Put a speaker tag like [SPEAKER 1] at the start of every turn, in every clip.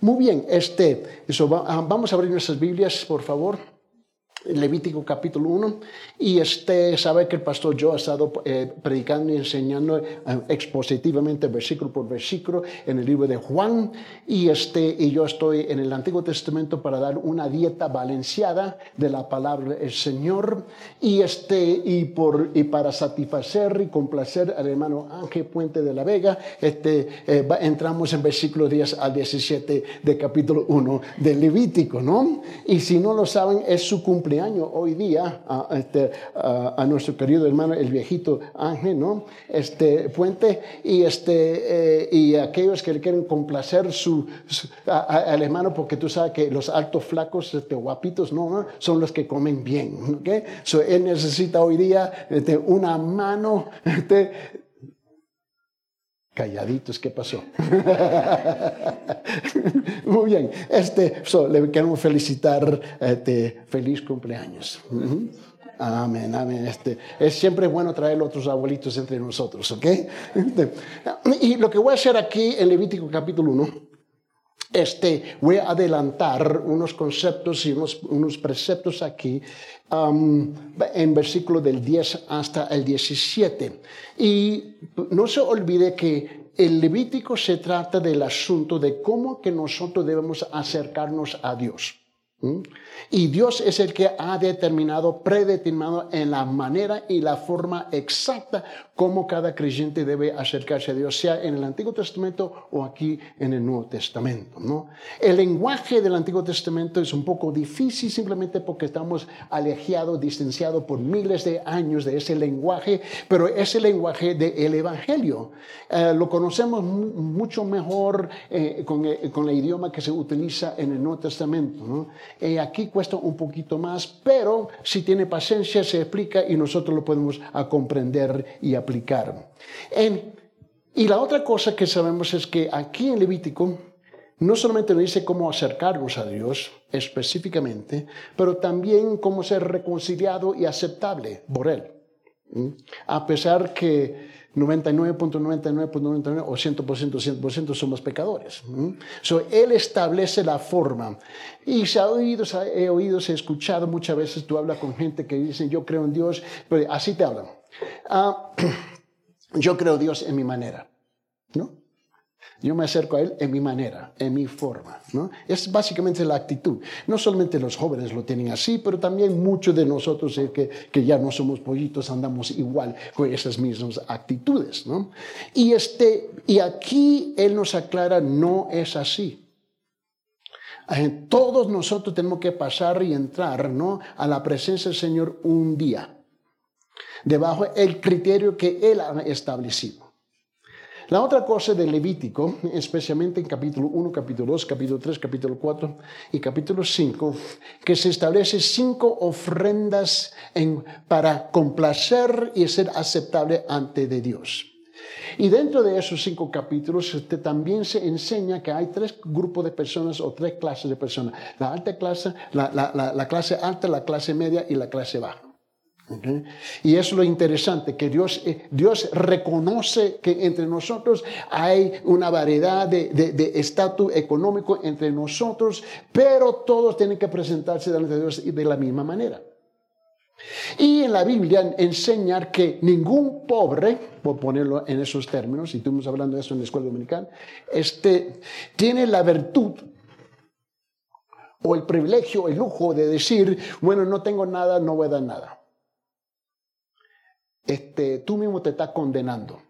[SPEAKER 1] Muy bien, este, eso, ah, vamos a abrir nuestras Biblias, por favor. Levítico capítulo 1 y este sabe que el pastor yo ha estado eh, predicando y enseñando eh, expositivamente versículo por versículo en el libro de Juan y este y yo estoy en el Antiguo Testamento para dar una dieta balanceada de la palabra del Señor y este y por y para satisfacer y complacer al hermano Ángel Puente de la Vega este eh, entramos en versículo 10 al 17 de capítulo 1 del Levítico, ¿no? Y si no lo saben es su cumpleaños año hoy día a, este, a, nuestro querido hermano, el viejito Ángel, ¿no? Este puente, y, este, eh, y aquellos que le quieren complacer su, al hermano, porque tú sabes que los altos flacos, este, guapitos, no, son los que comen bien, ¿ok? So, él necesita hoy día este, una mano, este, calladitos, ¿qué pasó? Muy bien, este, le queremos felicitar, este, feliz cumpleaños. Amén, amén. Este, es siempre bueno traer otros abuelitos entre nosotros, ¿ok? Este, y lo que voy a hacer aquí en Levítico capítulo 1, este, voy a adelantar unos conceptos y unos, unos preceptos aquí um, en versículo del 10 hasta el 17. Y no se olvide que el Levítico se trata del asunto de cómo que nosotros debemos acercarnos a Dios. Y Dios es el que ha determinado, predeterminado en la manera y la forma exacta como cada creyente debe acercarse a Dios, sea en el Antiguo Testamento o aquí en el Nuevo Testamento. ¿no? El lenguaje del Antiguo Testamento es un poco difícil simplemente porque estamos alejados, distanciados por miles de años de ese lenguaje, pero es el lenguaje del Evangelio. Eh, lo conocemos mucho mejor eh, con, eh, con, el idioma que se utiliza en el Nuevo Testamento. ¿no? Eh, aquí cuesta un poquito más, pero si tiene paciencia se explica y nosotros lo podemos a comprender y aplicar. y la otra cosa que sabemos es que aquí en Levítico no solamente nos dice cómo acercarnos a Dios específicamente, pero también cómo ser reconciliado y aceptable por Él. A pesar que 99.99.99 o 100%, 100% somos pecadores. So, él establece la forma. Y se ha oído, he oído, se ha escuchado muchas veces, tú hablas con gente que dice, yo creo en Dios, pero así te hablan. Ah, yo creo Dios en mi manera. Yo me acerco a Él en mi manera, en mi forma. ¿no? Es básicamente la actitud. No solamente los jóvenes lo tienen así, pero también muchos de nosotros eh, que, que, ya no somos pollitos andamos igual con esas mismas actitudes. ¿no? Y, este, y aquí Él nos aclara, no es así. Eh, todos nosotros tenemos que pasar y entrar ¿no? a la presencia del Señor un día, debajo del criterio que Él ha establecido. La otra cosa de Levítico, especialmente en capítulo 1, capítulo 2, capítulo 3, capítulo 4 y capítulo 5, que se establece cinco ofrendas para complacer y ser aceptable ante de Dios. Y dentro de esos cinco capítulos este, también se enseña que hay tres grupos de personas o tres clases de personas. La alta clase, la clase alta, la clase media y la clase baja. Y es lo interesante, que Dios, eh, Dios reconoce que entre nosotros hay una variedad de estatus económico entre nosotros, pero todos tienen que presentarse delante de Dios de la misma manera. Y en la Biblia enseñar que ningún pobre, por ponerlo en esos términos, y estuvimos hablando de eso en la escuela dominicana, este, tiene la virtud o el privilegio, el lujo de decir, bueno, no tengo nada, no voy a dar nada este, tú mismo te estás condenando.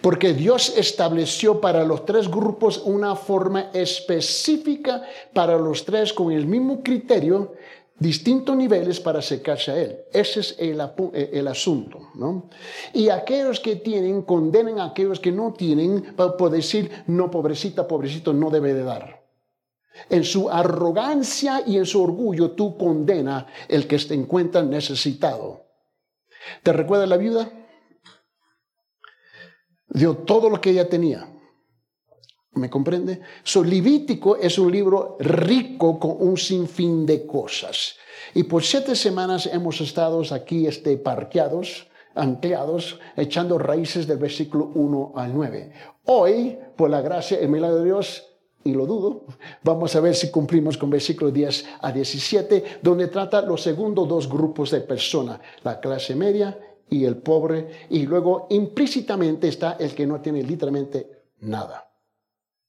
[SPEAKER 1] Porque Dios estableció para los tres grupos una forma específica para los tres con el mismo criterio, distintos niveles para acercarse a Él. Ese es el, el asunto. ¿no? Y aquellos que tienen, condenan a aquellos que no tienen, por decir, no, pobrecita, pobrecito, no debe de dar. En su arrogancia y en su orgullo tú condena el que se encuentra necesitado. ¿Te recuerda la viuda? Dio todo lo que ella tenía. ¿Me comprende? So, Levítico es un libro rico con un sinfín de cosas. Y por siete semanas hemos estado aquí este, parqueados, anclados, echando raíces del versículo 1 al 9. Hoy, por la gracia y el milagro de Dios, y lo dudo. Vamos a ver si cumplimos con versículos 10 a 17, donde trata los segundos dos grupos de personas, la clase media y el pobre, y luego implícitamente está el que no tiene literalmente nada,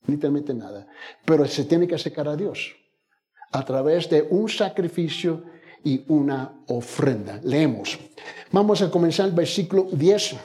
[SPEAKER 1] literalmente nada, pero se tiene que acercar a Dios a través de un sacrificio y una ofrenda. Leemos. Vamos a comenzar el versículo 10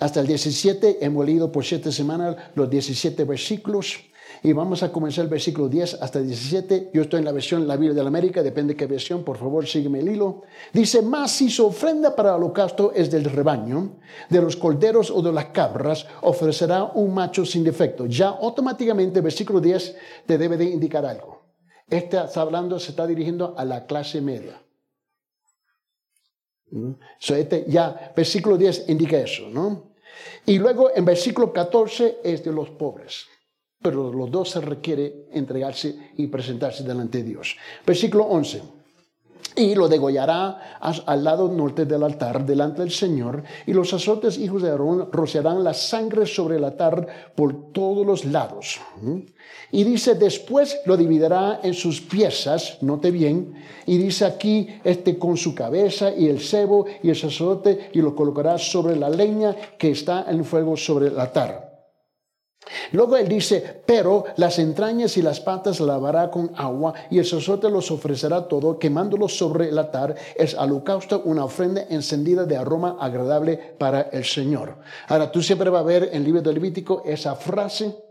[SPEAKER 1] hasta el 17. Hemos leído por siete semanas los 17 versículos. Y vamos a comenzar el versículo 10 hasta 17. Yo estoy en la versión La Biblia de la América, depende de qué versión, por favor, sígueme el hilo. Dice, más si su ofrenda para el holocausto es del rebaño, de los corderos o de las cabras, ofrecerá un macho sin defecto. Ya automáticamente, versículo 10 te debe de indicar algo. Este está hablando, se está dirigiendo a la clase media. ¿Mm? Este ya, versículo 10 indica eso, ¿no? Y luego en versículo 14 es de los pobres. Pero los dos se requiere entregarse y presentarse delante de Dios. Versículo 11 y lo degollará al lado norte del altar delante del Señor, y los sacerdotes hijos de Aarón rociarán la sangre sobre el altar por todos los lados. Y dice, después lo dividirá en sus piezas, note bien, y dice aquí, este con su cabeza y el cebo y el sacerdote, y lo colocará sobre la leña que está en fuego sobre el altar. Luego él dice, pero las entrañas y las patas lavará con agua y el sacerdote los ofrecerá todo, quemándolos sobre el altar. Es holocausto una ofrenda encendida de aroma agradable para el Señor. Ahora tú siempre vas a ver en libro de esa frase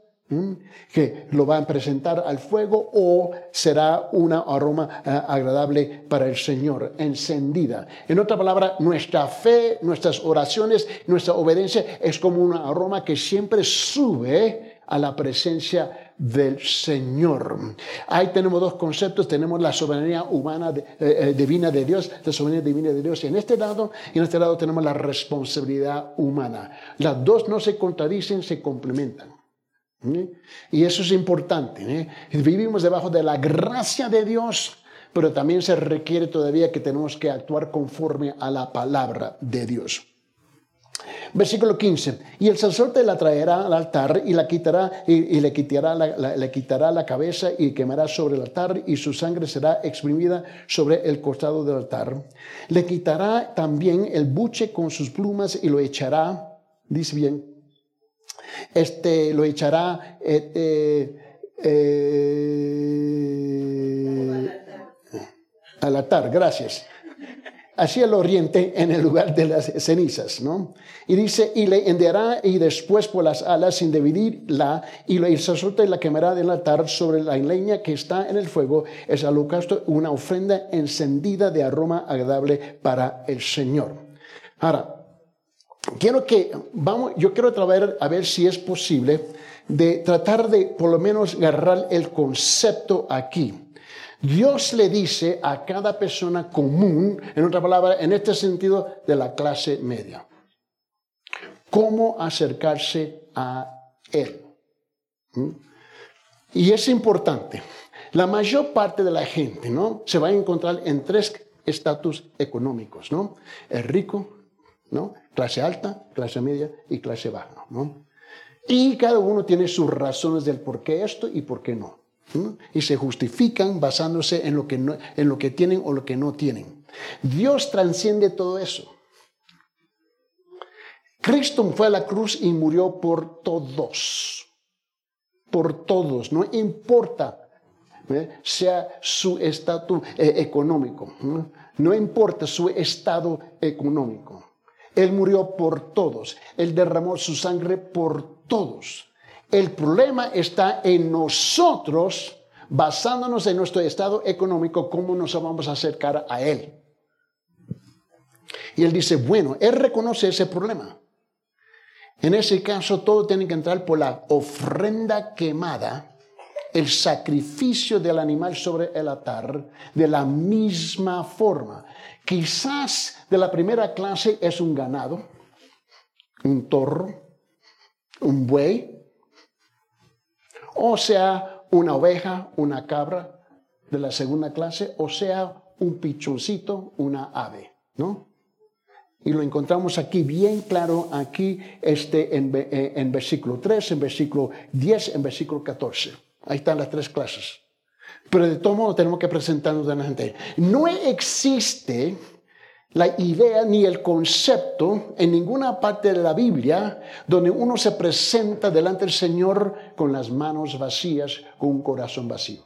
[SPEAKER 1] que lo van a presentar al fuego o será una aroma eh, agradable para el Señor, encendida. En otra palabra, nuestra fe, nuestras oraciones, nuestra obediencia es como un aroma que siempre sube a la presencia del Señor. Ahí tenemos dos conceptos, tenemos la soberanía humana eh, eh, divina de Dios, la soberanía divina de Dios en este lado, y en este lado tenemos la responsabilidad humana. Las dos no se contradicen, se complementan. ¿Eh? Y eso es importante. ¿eh? Vivimos debajo de la gracia de Dios, pero también se requiere todavía que tenemos que actuar conforme a la palabra de Dios. Versículo 15. Y el sacerdote la traerá al altar y la quitará y, le, quitará la, le quitará la cabeza y quemará sobre el altar y su sangre será exprimida sobre el costado del altar. Le quitará también el buche con sus plumas y lo echará, dice bien, este, lo echará este, eh, al altar, gracias. Hacia el oriente en el lugar de las cenizas, ¿no? Y dice, y le enviará y después por las alas sin dividirla, y el sacerdote la quemará del altar sobre la leña que está en el fuego, es holocausto, una ofrenda encendida de aroma agradable para el Señor. Ahora, quiero que, vamos, yo quiero tratar a ver si es posible de tratar de por lo menos agarrar el concepto aquí. Dios le dice a cada persona común, en otra palabra, en este sentido, de la clase media, cómo acercarse a Él. ¿Mm? Y es importante. La mayor parte de la gente, ¿no? Se va a encontrar en tres estatus económicos, ¿no? El rico, ¿no? Clase alta, clase media y clase baja, ¿no? Y cada uno tiene sus razones del por qué esto y por qué no. Y se justifican basándose en lo, que en lo que tienen o lo que no tienen. Dios transciende todo eso. Cristo fue a la cruz y murió por todos. Por todos. No importa ¿eh? sea su estatus eh, económico. no importa su estado económico. Él murió por todos. Él derramó su sangre por todos. El problema está en nosotros, basándonos en nuestro estado económico, cómo nos vamos a acercar a Él. Y Él dice, bueno, Él reconoce ese problema. En ese caso, todo tiene que entrar por la ofrenda quemada, el sacrificio del animal sobre el altar, de la misma forma. Quizás de la primera clase es un ganado, un toro, un buey, o sea, una oveja, una cabra de la segunda clase, o sea, un pichoncito, una ave, ¿no? Y lo encontramos aquí bien claro, aquí este, en, eh, en versículo 3, en versículo 10, en versículo 14. Ahí están las tres clases. Pero de todo modo tenemos que presentarnos delante. No existe la idea ni el concepto en ninguna parte de la Biblia donde uno se presenta delante del Señor con las manos vacías, con un corazón vacío.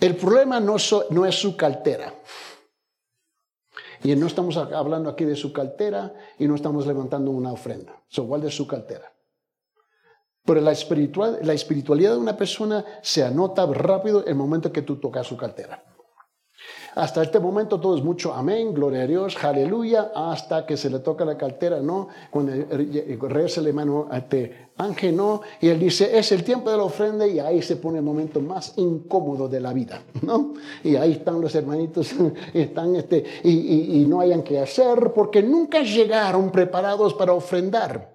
[SPEAKER 1] El problema no, es su cartera. Y no estamos hablando aquí de su cartera y no estamos levantando una ofrenda. Es igual de su cartera. Pero la, espiritual, la espiritualidad de una persona se anota rápido el momento que tú tocas su cartera. Hasta este momento todo es mucho amén, gloria a Dios, aleluya, hasta que se le toca la cartera, ¿no? Cuando reza la mano a este ángel, ¿no? Y él dice, es el tiempo de la ofrenda y ahí se pone el momento más incómodo de la vida, ¿no? Y ahí están los hermanitos, están este, y, y no hayan que hacer porque nunca llegaron preparados para ofrendar.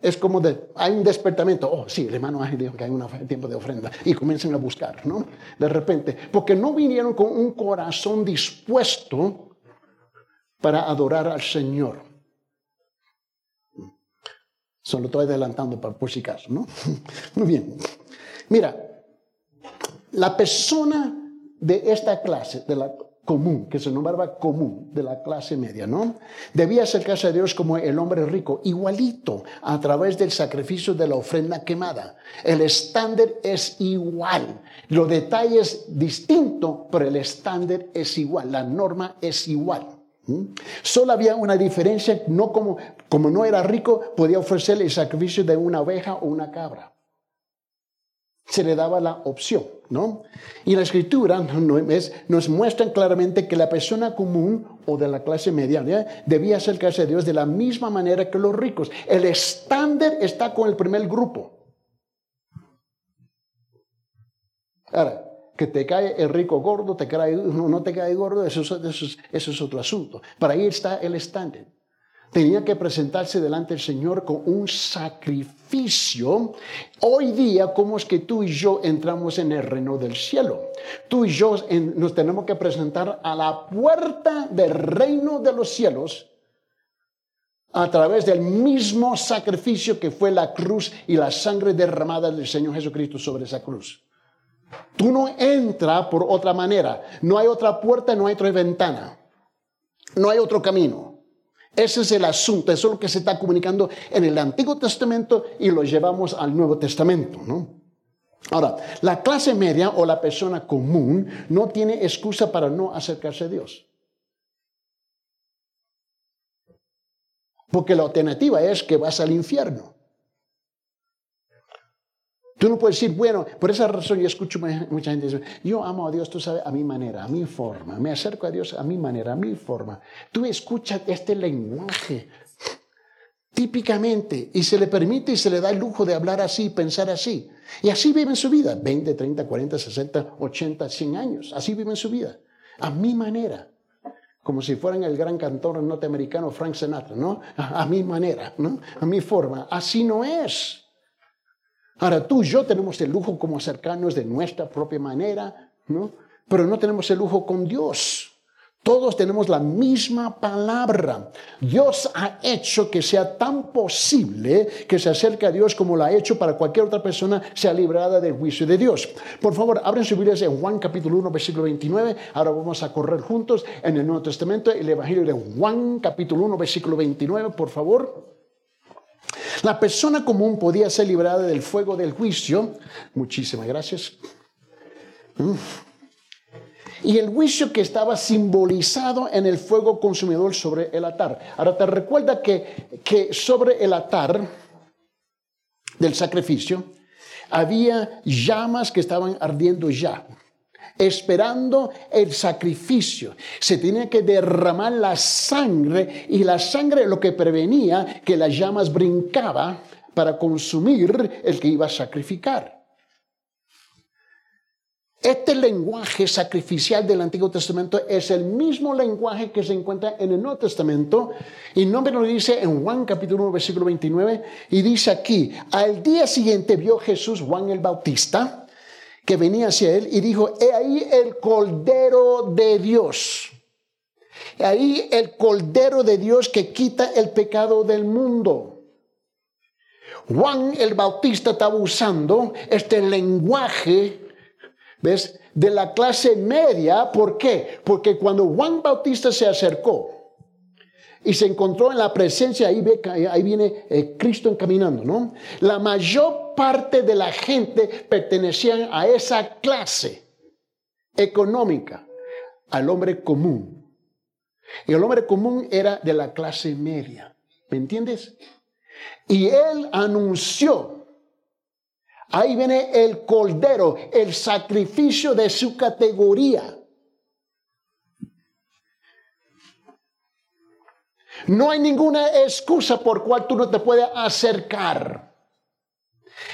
[SPEAKER 1] Es como de, hay un despertamiento, oh sí, el hermano dijo que hay un tiempo de ofrenda y comienzan a buscar, ¿no? De repente, porque no vinieron con un corazón dispuesto para adorar al Señor. Solo estoy adelantando para por si acaso, ¿no? Muy bien. Mira, la persona de esta clase, de la común, que se nombraba común de la clase media, ¿no? Debía acercarse a Dios como el hombre rico, igualito, a través del sacrificio de la ofrenda quemada. El estándar es igual. Los detalles distintos, pero el estándar es igual, la norma es igual. Solo había una diferencia, no como, como no era rico, podía ofrecerle el sacrificio de una oveja o una cabra se le daba la opción, ¿no? Y la escritura nos muestra claramente que la persona común o de la clase media debía acercarse a Dios de la misma manera que los ricos. El estándar está con el primer grupo. Ahora, que te cae el rico gordo, te cae, no te cae gordo, eso, eso es otro asunto. Para ahí está el estándar tenía que presentarse delante del Señor con un sacrificio. Hoy día, ¿cómo es que tú y yo entramos en el reino del cielo? Tú y yo nos tenemos que presentar a la puerta del reino de los cielos a través del mismo sacrificio que fue la cruz y la sangre derramada del Señor Jesucristo sobre esa cruz. Tú no entras por otra manera. No hay otra puerta, no hay otra ventana. No hay otro camino. Ese es el asunto, eso es lo que se está comunicando en el Antiguo Testamento y lo llevamos al Nuevo Testamento, ¿no? Ahora, la clase media o la persona común no tiene excusa para no acercarse a Dios. Porque la alternativa es que vas al infierno. Tú no puedes decir, bueno, por esa razón yo escucho mucha gente decir, yo amo a Dios, tú sabes, a mi manera, a mi forma, me acerco a Dios a mi manera, a mi forma. Tú escuchas este lenguaje típicamente y se le permite y se le da el lujo de hablar así, pensar así. Y así viven su vida, 20, 30, 40, 60, 80, 100 años, así viven su vida, a mi manera. Como si fueran el gran cantor norteamericano Frank Sinatra, ¿no? A, a mi manera, ¿no? A mi forma. Así no es. Ahora tú y yo tenemos el lujo como acercarnos de nuestra propia manera, ¿no? Pero no tenemos el lujo con Dios. Todos tenemos la misma palabra. Dios ha hecho que sea tan posible que se acerque a Dios como lo ha hecho para cualquier otra persona sea librada del juicio de Dios. Por favor, abren sus Biblias en Juan capítulo 1, versículo 29. Ahora vamos a correr juntos en el Nuevo Testamento, el Evangelio de Juan capítulo 1, versículo 29, por favor. La persona común podía ser librada del fuego del juicio. Muchísimas gracias. Y el juicio que estaba simbolizado en el fuego consumidor sobre el altar. Ahora te recuerda que, que sobre el altar del sacrificio había llamas que estaban ardiendo ya esperando el sacrificio. Se tenía que derramar la sangre y la sangre lo que prevenía que las llamas brincaba para consumir el que iba a sacrificar. Este lenguaje sacrificial del Antiguo Testamento es el mismo lenguaje que se encuentra en el Nuevo Testamento. Y no me lo dice en Juan capítulo 1, versículo 29. Y dice aquí, al día siguiente vio Jesús Juan el Bautista que venía hacia él y dijo, he ahí el Cordero de Dios Ahí el Cordero de Dios que quita el pecado del mundo. Juan el Bautista estaba usando este lenguaje, ¿ves? De la clase media. ¿Por qué? Porque cuando Juan Bautista se acercó y se encontró en la presencia, ahí, ahí viene eh, Cristo encaminando, ¿no? La mayor parte de la gente pertenecían a esa clase económica, al hombre común. Y el hombre común era de la clase media. ¿Me entiendes? Y él anunció, ahí viene el cordero, el sacrificio de su categoría. No hay ninguna excusa por cual tú no te puedes acercar.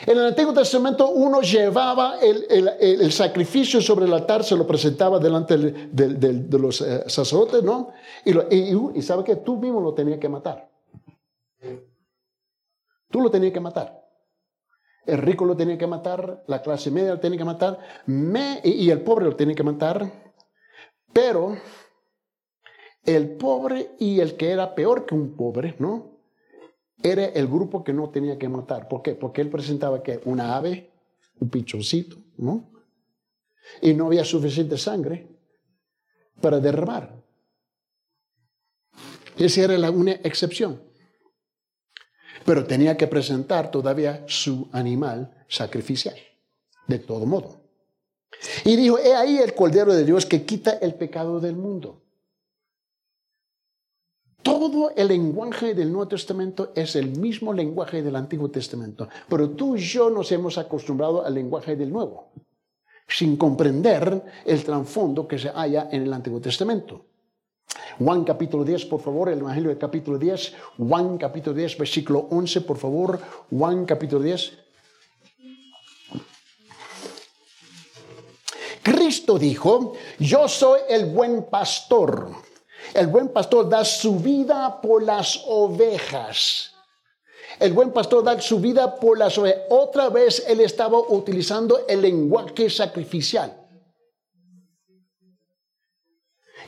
[SPEAKER 1] En el Antiguo Testamento uno llevaba el, sacrificio sobre el altar, se lo presentaba delante de, los eh, sacerdotes, ¿no? Y, y, sabe que tú mismo lo tenías que matar. Tú lo tenías que matar. El rico lo tenía que matar, la clase media lo tenía que matar, y el pobre lo tenía que matar. Pero el pobre y el que era peor que un pobre, ¿no? Era el grupo que no tenía que matar. ¿Por qué? Porque él presentaba que una ave, un pichoncito, ¿no? Y no había suficiente sangre para derramar. Esa era la una excepción pero tenía que presentar todavía su animal sacrificial, de todo modo. Y dijo, he ahí el Cordero de Dios que quita el pecado del mundo. Todo el lenguaje del Nuevo Testamento es el mismo lenguaje del Antiguo Testamento, pero tú y yo nos hemos acostumbrado al lenguaje del Nuevo, sin comprender el trasfondo que se halla en el Antiguo Testamento. Juan capítulo 10, por favor, el Evangelio del capítulo 10, Juan capítulo 10, versículo 11, por favor, Juan capítulo 10. Cristo dijo, yo soy el buen pastor. El buen pastor da su vida por las ovejas. El buen pastor da su vida por las ovejas. Otra vez él estaba utilizando el lenguaje sacrificial.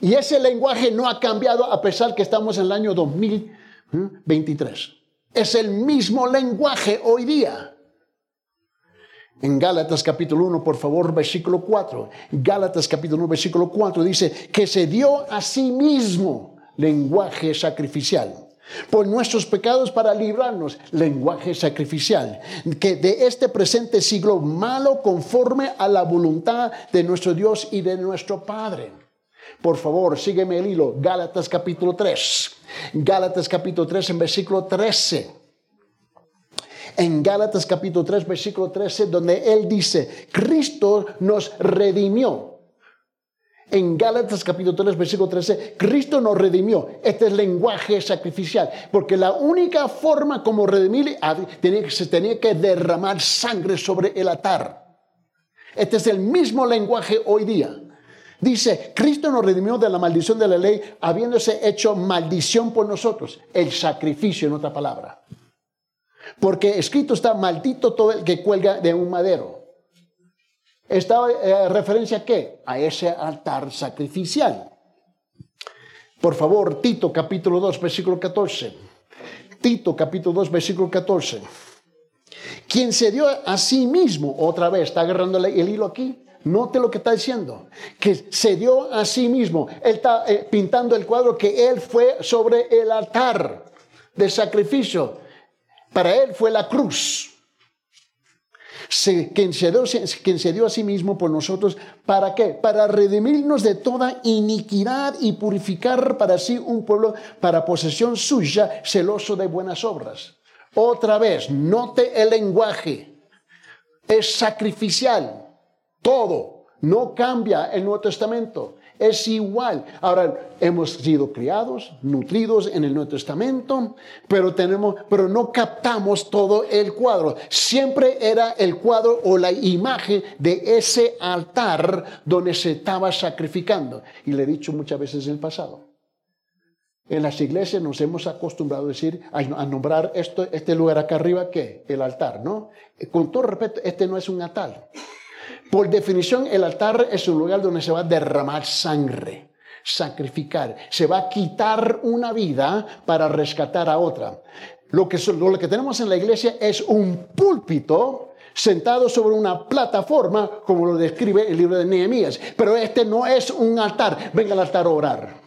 [SPEAKER 1] Y ese lenguaje no ha cambiado a pesar que estamos en el año 2023. Es el mismo lenguaje hoy día. En Gálatas capítulo 1, por favor, versículo 4. Gálatas capítulo 1, versículo 4 dice que se dio a sí mismo lenguaje sacrificial por nuestros pecados para librarnos, lenguaje sacrificial, que de este presente siglo malo conforme a la voluntad de nuestro Dios y de nuestro Padre por favor, sígueme el hilo. Gálatas capítulo 3. Gálatas capítulo 3 en versículo 13. En Gálatas capítulo 3, versículo 13, donde él dice, Cristo nos redimió. En Gálatas capítulo 3, versículo 13, Cristo nos redimió. Este es lenguaje sacrificial, porque la única forma como redimir se tenía que derramar sangre sobre el altar. Este es el mismo lenguaje hoy día. Dice, Cristo nos redimió de la maldición de la ley, habiéndose hecho maldición por nosotros. El sacrificio, en otra palabra. Porque escrito está, maldito todo el que cuelga de un madero. ¿Esta eh, referencia a qué? A ese altar sacrificial. Por favor, Tito capítulo 2, versículo 14. Tito capítulo 2, versículo 14. Quien se dio a sí mismo, otra vez, está agarrando el hilo aquí, Note lo que está diciendo, que se dio a sí mismo. Él está eh, pintando el cuadro que él fue sobre el altar de sacrificio. Para él fue la cruz. quien, se dio, quien se dio a sí mismo por nosotros, ¿para qué? Para redimirnos de toda iniquidad y purificar para sí un pueblo para posesión suya, celoso de buenas obras. Otra vez, note el lenguaje. Es sacrificial todo. No cambia el Nuevo Testamento. Es igual. Ahora, hemos sido criados, nutridos en el Nuevo Testamento, pero, tenemos, pero no captamos todo el cuadro. Siempre era el cuadro o la imagen de ese altar donde se estaba sacrificando. Y le he dicho muchas veces en el pasado. En las iglesias nos hemos acostumbrado a decir, a nombrar este lugar acá arriba, ¿qué? El altar, ¿no? Con todo respeto, este no es un altar. Por definición, el altar es un lugar donde se va a derramar sangre. sacrificar. Se va a quitar una vida para rescatar a otra. Lo que, tenemos en la iglesia es un púlpito sentado sobre una plataforma, como lo describe el libro de Nehemías. Pero este no es un altar. Venga al altar a orar.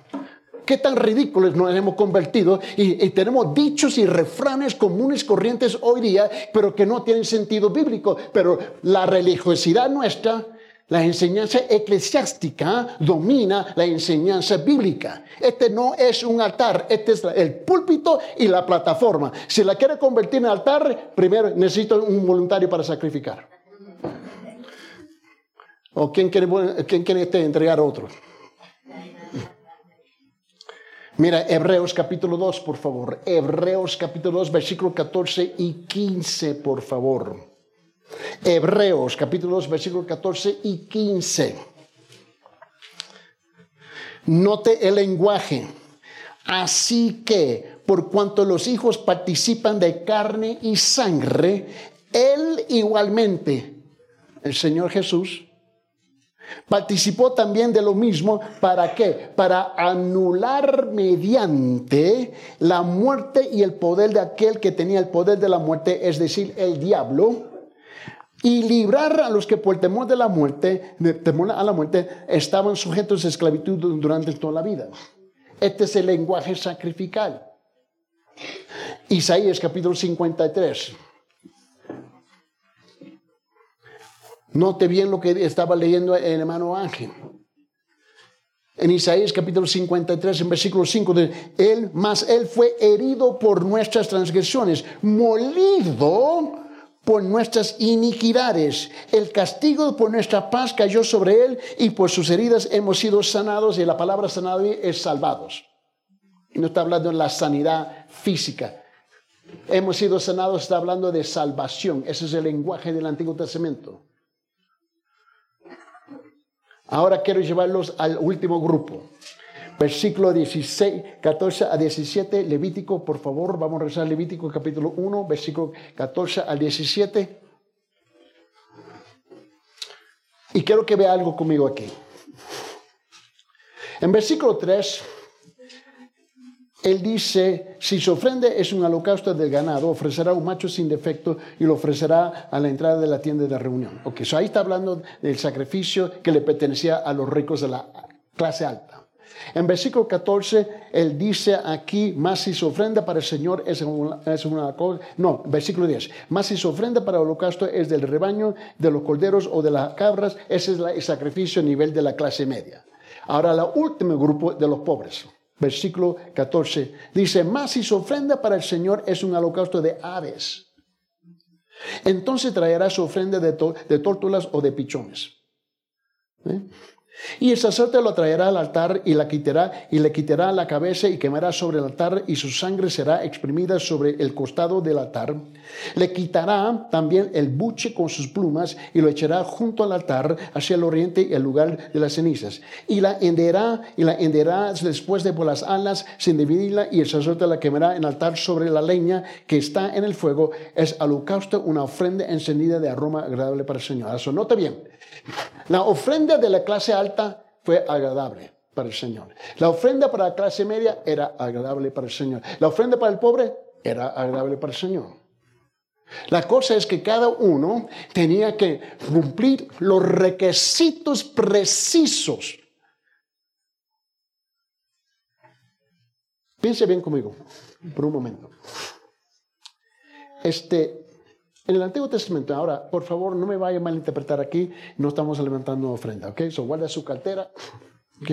[SPEAKER 1] ¿Qué tan ridículos nos hemos convertido? Y, tenemos dichos y refranes comunes, corrientes hoy día, pero que no tienen sentido bíblico. Pero la religiosidad nuestra la enseñanza eclesiástica domina la enseñanza bíblica. Este no es un altar, este es el púlpito y la plataforma. Si la quiere convertir en altar, primero necesito un voluntario para sacrificar. ¿O quién quiere, quién quiere este entregar a otro? Mira, Hebreos capítulo 2, por favor. Hebreos capítulo 2, versículo 14 y 15, por favor. Hebreos capítulo 2, versículos 14 y 15. Note el lenguaje. Así que, por cuanto los hijos participan de carne y sangre, Él igualmente, el Señor Jesús, participó también de lo mismo. ¿Para qué? Para anular mediante la muerte y el poder de aquel que tenía el poder de la muerte, es decir, el diablo y librar a los que por temor de la muerte, temor a la muerte, estaban sujetos a esclavitud durante toda la vida. Este es el lenguaje sacrificial. Isaías capítulo 53. Note bien lo que estaba leyendo el hermano Ángel. En Isaías capítulo 53, en versículo 5, de él, más él fue herido por nuestras transgresiones, molido por nuestras iniquidades. El castigo por nuestra paz cayó sobre él y por sus heridas hemos sido sanados. Y la palabra sanado es salvados. No está hablando de la sanidad física. Hemos sido sanados, está hablando de salvación. Ese es el lenguaje del Antiguo Testamento. Ahora quiero llevarlos al último grupo versículo 16, 14 a 17, Levítico, por favor, vamos a rezar Levítico capítulo 1, versículo 14 al 17. Y quiero que vea algo conmigo aquí. En versículo 3, él dice, si su ofrenda es un holocausto del ganado, ofrecerá un macho sin defecto y lo ofrecerá a la entrada de la tienda de reunión. Ok, so ahí está hablando del sacrificio que le pertenecía a los ricos de la clase alta. En versículo 14, él dice aquí, más si su ofrenda para el Señor es una, cosa, no, versículo 10, más si su ofrenda para el holocausto es del rebaño, de los corderos o de las cabras, ese es el sacrificio a nivel de la clase media. Ahora, el último grupo de los pobres, versículo 14, dice, más si su ofrenda para el Señor es un holocausto de aves, entonces traerá su ofrenda de, tórtolas o de pichones. ¿Eh? Y el sacerdote lo traerá al altar y la quitará y le quitará la cabeza y quemará sobre el altar y su sangre será exprimida sobre el costado del altar. Le quitará también el buche con sus plumas y lo echará junto al altar hacia el oriente y el lugar de las cenizas. Y la henderá y la henderá después de por las alas sin dividirla y el sacerdote la quemará en el altar sobre la leña que está en el fuego. Es holocausto, una ofrenda encendida de aroma agradable para el Señor. Eso nota bien. La ofrenda de la clase alta fue agradable para el Señor. La ofrenda para la clase media era agradable para el Señor. La ofrenda para el pobre era agradable para el Señor. La cosa es que cada uno tenía que cumplir los requisitos precisos. Piense bien conmigo por un momento. Este, en el Antiguo Testamento, ahora, por favor, no me vaya a malinterpretar aquí, no estamos levantando ofrenda, ¿ok? So, guarda su cartera, ¿ok?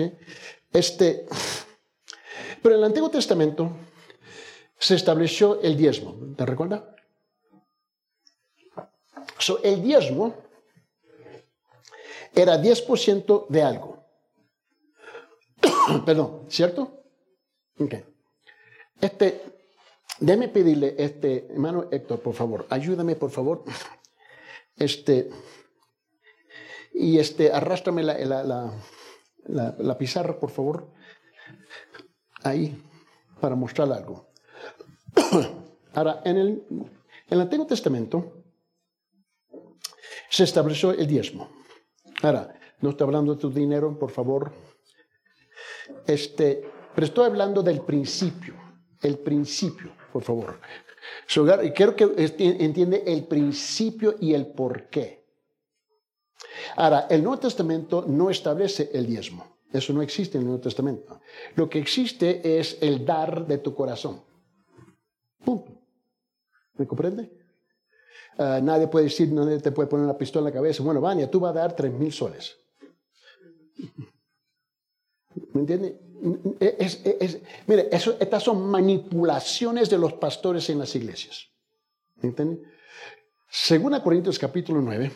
[SPEAKER 1] Este, pero en el Antiguo Testamento se estableció el diezmo, ¿te recuerda? So, el diezmo era 10% de algo. Perdón, ¿cierto? Ok. Este, Déjeme pedirle, este, hermano Héctor, por favor, ayúdame, por favor. Este, y este, arrástrame la, la, la, pizarra, por favor. Ahí, para mostrar algo. Ahora, en el, en el Antiguo Testamento se estableció el diezmo. Ahora, no estoy hablando de tu dinero, por favor. este, pero estoy hablando del principio, el principio, por favor. y quiero que entiende el principio y el por qué. Ahora, el Nuevo Testamento no establece el diezmo. Eso no existe en el Nuevo Testamento. Lo que existe es el dar de tu corazón. Punto. ¿Me comprende? Ah, nadie puede decir, nadie te puede poner una pistola en la cabeza. Bueno, Vania, tú vas a dar tres mil soles. ¿Me mire, eso, estas son manipulaciones de los pastores en las iglesias. ¿Me entiende? Según Corintios capítulo 9,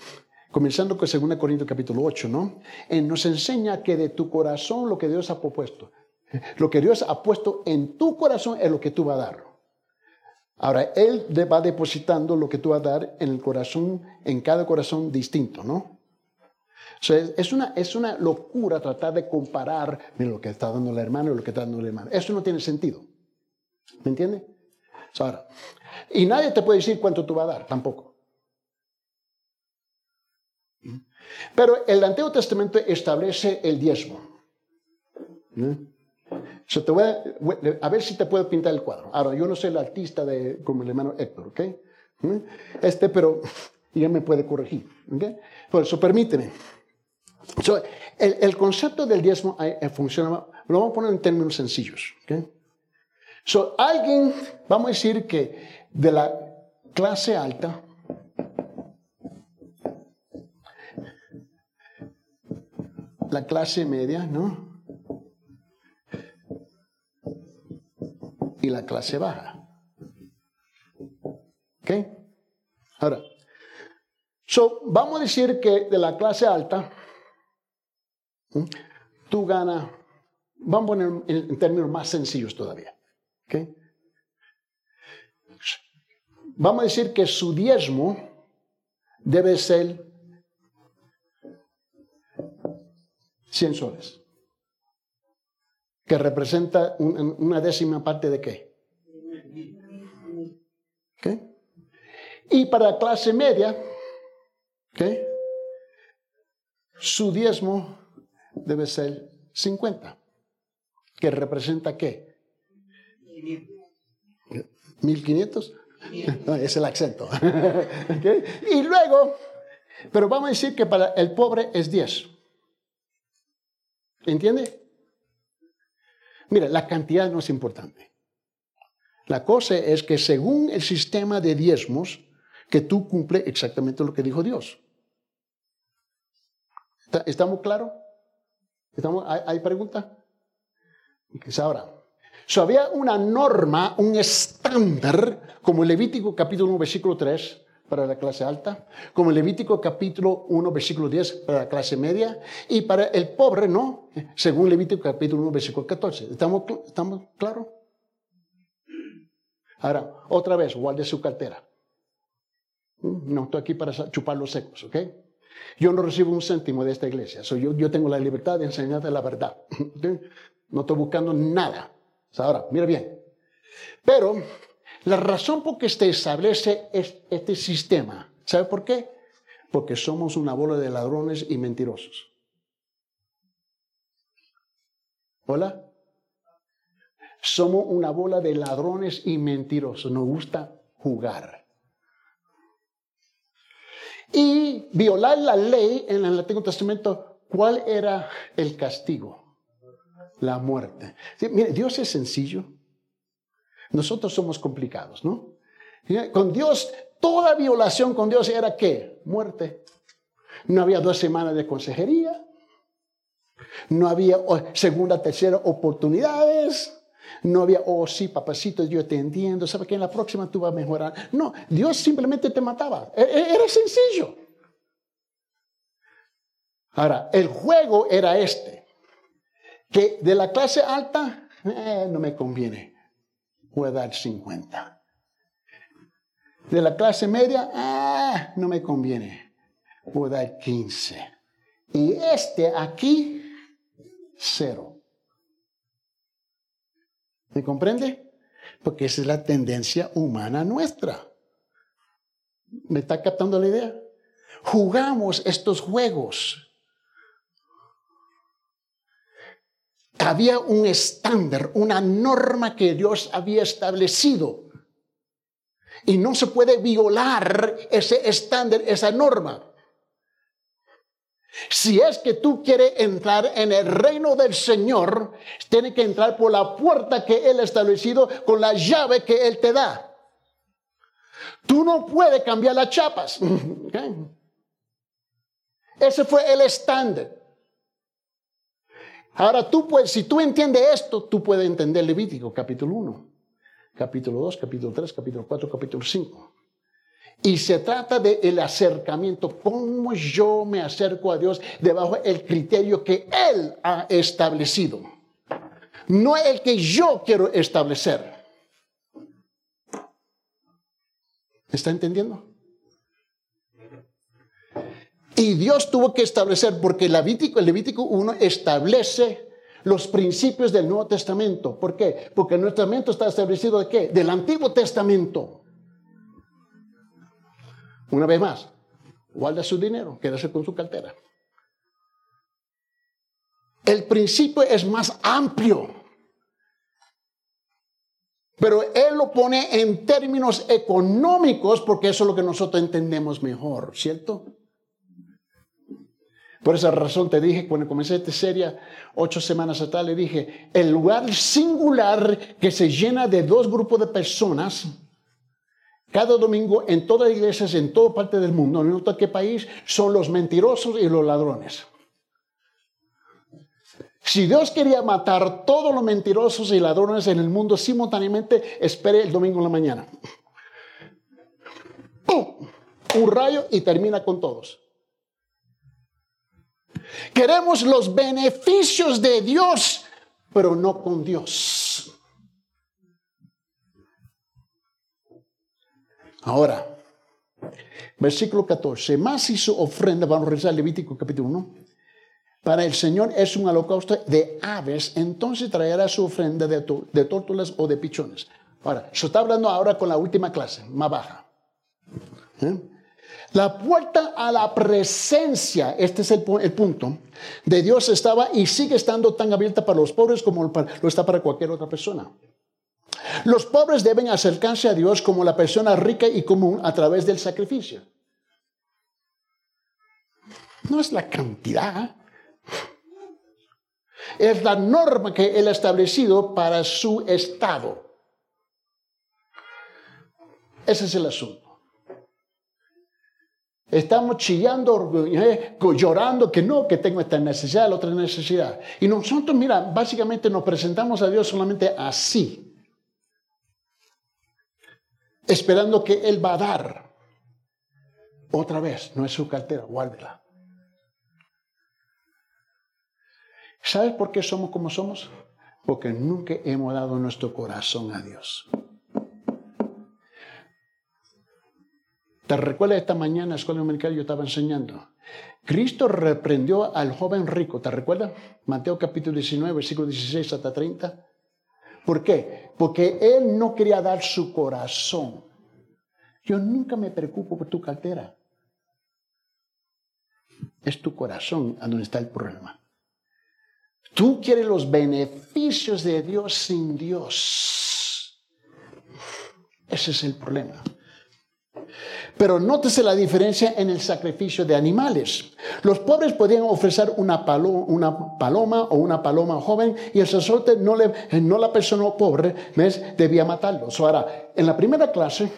[SPEAKER 1] comenzando con 2 Corintios capítulo 8, ¿no? nos enseña que de tu corazón lo que Dios ha puesto, lo que Dios ha puesto en tu corazón es lo que tú vas a dar. Ahora, Él va depositando lo que tú vas a dar en el corazón, en cada corazón distinto, ¿no? Es, una, es una locura tratar de comparar lo que está dando el hermano y lo que está dando el hermano. Eso no tiene sentido. ¿Me entiende? Ahora, y nadie te puede decir cuánto tú vas a dar, tampoco. Pero el Antiguo Testamento establece el diezmo. te voy a, ver si te puedo pintar el cuadro. Ahora, yo no soy el artista de, como el hermano Héctor, ¿ok? Este, pero ya me puede corregir, ¿ok? Por eso, permíteme. el, concepto del diezmo eh, eh, funciona, lo vamos a poner en términos sencillos, ¿ok? So, alguien, vamos a decir que de la clase alta, la clase media, ¿no? Y la clase baja. ¿Ok? Ahora, so, vamos a decir que de la clase alta, tú ganas, vamos a poner en, términos más sencillos todavía. Vamos a decir que su diezmo debe ser 100 soles, que representa una décima parte de qué. Y para la clase media, ¿okay? su diezmo debe ser 50, que representa qué. 1500. No, es el acento. ¿Okay? Y luego, pero vamos a decir que para el pobre es 10. ¿Entiende? Mira, la cantidad no es importante. La cosa es que según el sistema de diezmos, que tú cumple exactamente lo que dijo Dios. ¿Estamos claros? ¿Estamos, ¿Hay, pregunta? Ahora, so, había una norma, un estándar, como Levítico capítulo 1, versículo 3, para la clase alta, como Levítico capítulo 1, versículo 10 para la clase media, y para el pobre, ¿no? Según Levítico capítulo 1, versículo 14. ¿Estamos, estamos claros? Ahora, otra vez, guarde su cartera. Mm, no estoy aquí para chupar los secos, ¿ok? Yo no recibo un céntimo de esta iglesia. So yo, yo tengo la libertad de enseñarte la verdad. No estoy buscando nada. Ahora, mira bien. Pero la razón por que se establece este sistema, ¿sabe por qué? Porque somos una bola de ladrones y mentirosos. ¿Hola? Somos una bola de ladrones y mentirosos. Nos gusta jugar. Y violar la ley en el Antiguo Testamento, ¿cuál era el castigo? La muerte. mire, Dios es sencillo. Nosotros somos complicados, ¿no? Con Dios, toda violación con Dios era qué? Muerte. No había dos semanas de consejería. No había segunda, tercera oportunidades. No había, oh sí, papacito, yo te entiendo. ¿Sabes que en la próxima tú vas a mejorar? No, Dios simplemente te mataba. E, e, era sencillo. Ahora, el juego era este. Que de la clase alta, eh, no me conviene voy a dar 50. De la clase media, ah, no me conviene, voy a dar 15. Y este aquí, cero. ¿Me comprende? Porque esa es la tendencia humana nuestra. ¿Me está captando la idea? Jugamos estos juegos había un estándar, una norma que Dios había establecido. Y no se puede violar ese estándar, esa norma. Si es que tú quieres entrar en el reino del Señor, tienes que entrar por la puerta que Él ha establecido con la llave que Él te da. Tú no puedes cambiar las chapas. Ese fue el estándar. Ahora tú puedes, si tú entiendes esto, tú puedes entender Levítico capítulo 1, capítulo 2, capítulo 3, capítulo 4, capítulo 5. Y se trata del el acercamiento, cómo yo me acerco a Dios debajo del criterio que Él ha establecido, no el que yo quiero establecer. ¿Está entendiendo? Y Dios tuvo que establecer, porque el Levítico, el Levítico 1 establece los principios del Nuevo Testamento. ¿Por qué? Porque el Nuevo Testamento está establecido de qué? Del Antiguo Testamento. Una vez más, guarda su dinero, quédese con su cartera. El principio es más amplio. Pero Él lo pone en términos económicos porque eso es lo que nosotros entendemos mejor, ¿cierto? Por esa razón te dije, cuando comencé esta serie, ocho semanas atrás, le dije, el lugar singular que se llena de dos grupos de personas, cada domingo en todas las iglesias, en toda parte del mundo, no importa qué país, son los mentirosos y los ladrones. Si Dios quería matar todos los mentirosos y ladrones en el mundo simultáneamente, espere el domingo en la mañana. Un rayo y termina con todos. Queremos los beneficios de Dios, pero no con Dios. Ahora, versículo 14. Más hizo ofrenda, vamos a rezar Levítico capítulo 1. Para el Señor es un holocausto de aves, entonces traerá su ofrenda de, de tórtolas o de pichones. Ahora, se está hablando ahora con la última clase, más baja. ¿Eh? La puerta a la presencia, este es el, punto, de Dios estaba y sigue estando tan abierta para los pobres como lo está para cualquier otra persona. Los pobres deben acercarse a Dios como la persona rica y común a través del sacrificio. No es la cantidad, es la norma que Él ha establecido para su estado. Ese es el asunto. Estamos chillando, eh, llorando que no, que tengo esta necesidad, la otra necesidad. Y nosotros, mira, básicamente nos presentamos a Dios solamente así, esperando que Él va a dar. Otra vez, no es su cartera, guárdela. ¿Sabes por qué somos como somos? Porque nunca hemos dado nuestro corazón a Dios. ¿Te recuerdas esta mañana en la escuela dominical yo estaba enseñando? Cristo reprendió al joven rico, ¿te recuerdas? Mateo capítulo 19, versículo 16 hasta 30. ¿Por qué? Porque él no quería dar su corazón. Yo nunca me preocupo por tu cartera. Es tu corazón a donde está el problema. Tú quieres los beneficios de Dios sin Dios. Ese es el problema. Pero nótese la diferencia en el sacrificio de animales. Los pobres podían ofrecer una, paloma o una paloma joven y el sacerdote, no, le, no la persona pobre, debía matarlos. Ahora, en la primera clase,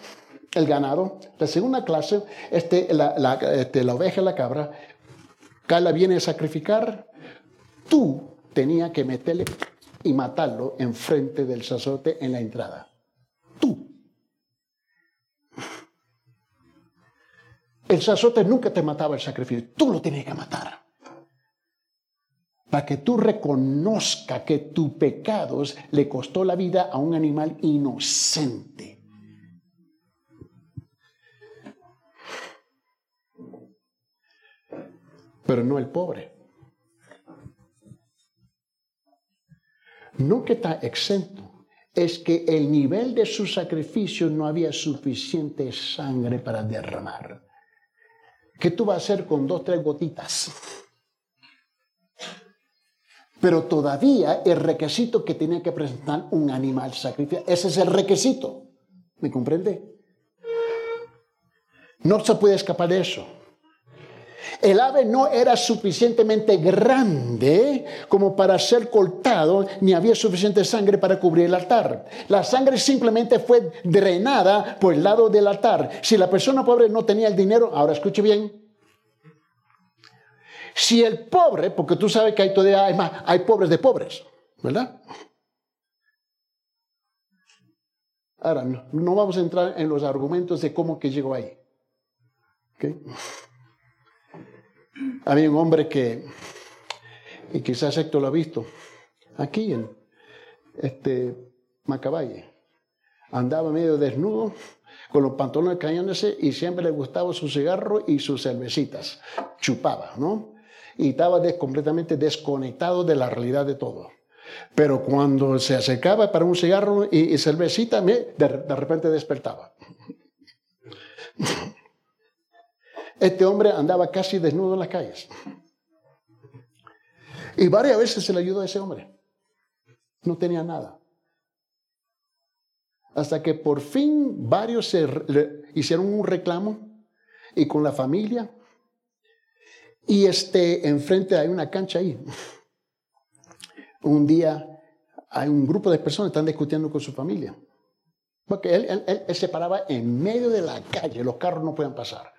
[SPEAKER 1] el ganado. La segunda clase, este, la, la, este, la oveja la cabra. Carla viene a sacrificar. Tú tenías que meterle y matarlo enfrente del sacerdote en la entrada. Tú. El sacerdote nunca te mataba el sacrificio, tú lo tenías que matar. Para que tú reconozca que tu pecados le costó la vida a un animal inocente. Pero no el pobre. No que está exento, es que el nivel de su sacrificio no había suficiente sangre para derramar. ¿Qué tú vas a hacer con dos, tres gotitas? Pero todavía el requisito que tenía que presentar un animal sacrificado, ese es el requisito. ¿Me comprende? No se puede escapar de eso. El ave no era suficientemente grande como para ser cortado, ni había suficiente sangre para cubrir el altar. La sangre simplemente fue drenada por el lado del altar. Si la persona pobre no tenía el dinero, ahora escuche bien, si el pobre, porque tú sabes que hay todavía hay, hay pobres de pobres, ¿verdad? Ahora, no, vamos a entrar en los argumentos de cómo que llegó ahí. ¿Okay? Había un hombre que, y quizás Héctor lo ha visto, aquí en este Macaballe, andaba medio desnudo, con los pantalones cayéndose y siempre le gustaba su cigarro y sus cervecitas. Chupaba, ¿no? y estaba completamente desconectado de la realidad de todo. Pero cuando se acercaba para un cigarro y, cervecita, de, de repente despertaba. Este hombre andaba casi desnudo en las calles. Y varias veces se le ayudó a ese hombre. No tenía nada. Hasta que por fin varios hicieron un reclamo y con la familia y este, enfrente hay una cancha ahí. Un día hay un grupo de personas que están discutiendo con su familia. Porque él, él, se paraba en medio de la calle, los carros no pueden pasar.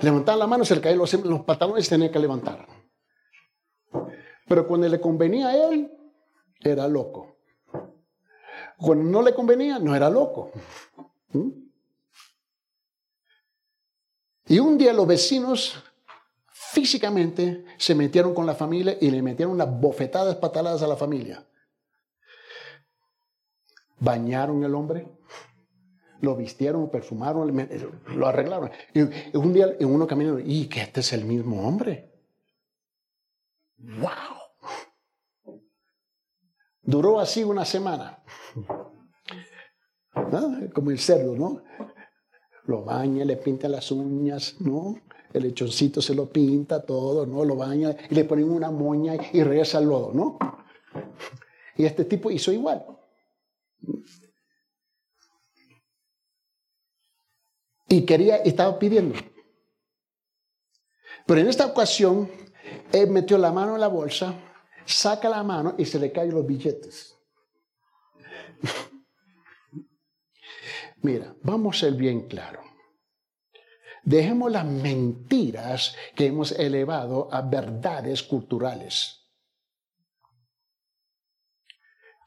[SPEAKER 1] Levantaban la mano, se le caían los, los pantalones y tenía que levantar. Pero cuando le convenía a él, era loco. Cuando no le convenía, no era loco. ¿Mm? Y un día los vecinos físicamente se metieron con la familia y le metieron unas bofetadas pataladas a la familia. Bañaron el hombre, lo vistieron, perfumaron, lo arreglaron. Y un día en uno caminó, y que este es el mismo hombre. ¡Wow! Duró así una semana. Como el cerdo, ¿no? lo baña, le pinta las uñas, ¿no? El lechoncito se lo pinta todo, ¿no? Lo baña y le ponen una moña y regresa al lodo, ¿no? Y este tipo hizo igual. Y quería, estaba pidiendo. Pero en esta ocasión, él metió la mano en la bolsa, saca la mano y se le caen los billetes. Mira, vamos a ser bien claro. Dejemos las mentiras que hemos elevado a verdades culturales.